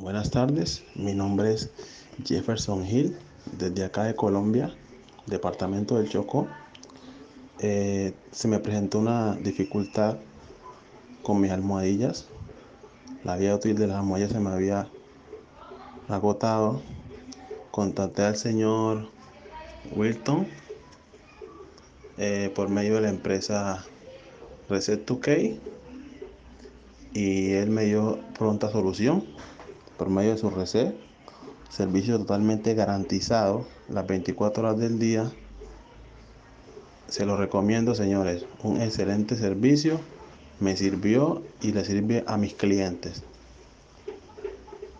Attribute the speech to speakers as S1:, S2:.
S1: Buenas tardes, mi nombre es Jefferson Hill, desde acá de Colombia, departamento del Chocó. Eh, se me presentó una dificultad con mis almohadillas. La vía útil de las almohadillas se me había agotado. Contacté al señor Wilton eh, por medio de la empresa Reset 2K y él me dio pronta solución por medio de su reset. Servicio totalmente garantizado las 24 horas del día. Se lo recomiendo, señores. Un excelente servicio. Me sirvió y le sirve a mis clientes.